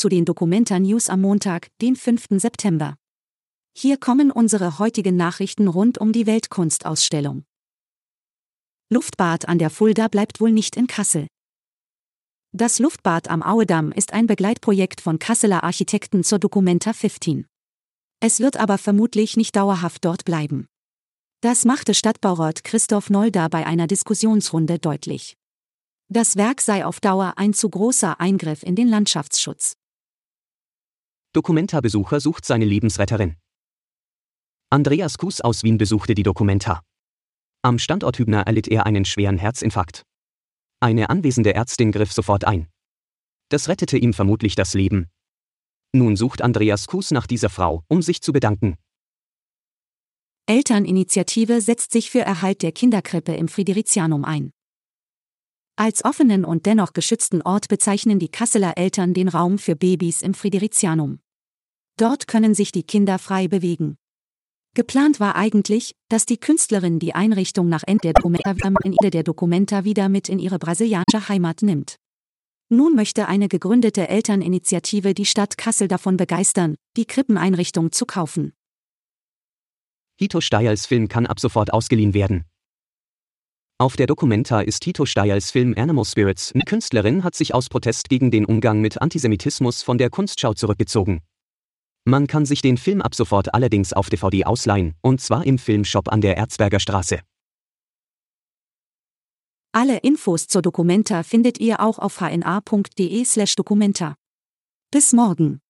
zu den Documenta News am Montag, den 5. September. Hier kommen unsere heutigen Nachrichten rund um die Weltkunstausstellung. Luftbad an der Fulda bleibt wohl nicht in Kassel. Das Luftbad am Auedamm ist ein Begleitprojekt von Kasseler Architekten zur Documenta 15. Es wird aber vermutlich nicht dauerhaft dort bleiben. Das machte Stadtbaurat Christoph Nolda bei einer Diskussionsrunde deutlich. Das Werk sei auf Dauer ein zu großer Eingriff in den Landschaftsschutz. Documenta-Besucher sucht seine Lebensretterin. Andreas Kuss aus Wien besuchte die Documenta. Am Standort Hübner erlitt er einen schweren Herzinfarkt. Eine anwesende Ärztin griff sofort ein. Das rettete ihm vermutlich das Leben. Nun sucht Andreas Kuss nach dieser Frau, um sich zu bedanken. Elterninitiative setzt sich für Erhalt der Kinderkrippe im Fridericianum ein. Als offenen und dennoch geschützten Ort bezeichnen die Kasseler Eltern den Raum für Babys im Fridericianum. Dort können sich die Kinder frei bewegen. Geplant war eigentlich, dass die Künstlerin die Einrichtung nach Ende der Documenta wieder mit in ihre brasilianische Heimat nimmt. Nun möchte eine gegründete Elterninitiative die Stadt Kassel davon begeistern, die Krippeneinrichtung zu kaufen. Hito Steyerls Film kann ab sofort ausgeliehen werden. Auf der Documenta ist Hito Steyerls Film Animal Spirits. Eine Künstlerin hat sich aus Protest gegen den Umgang mit Antisemitismus von der Kunstschau zurückgezogen. Man kann sich den Film ab sofort allerdings auf DVD ausleihen, und zwar im Filmshop an der Erzberger Straße. Alle Infos zur Documenta findet ihr auch auf hna.de/documenta. Bis morgen.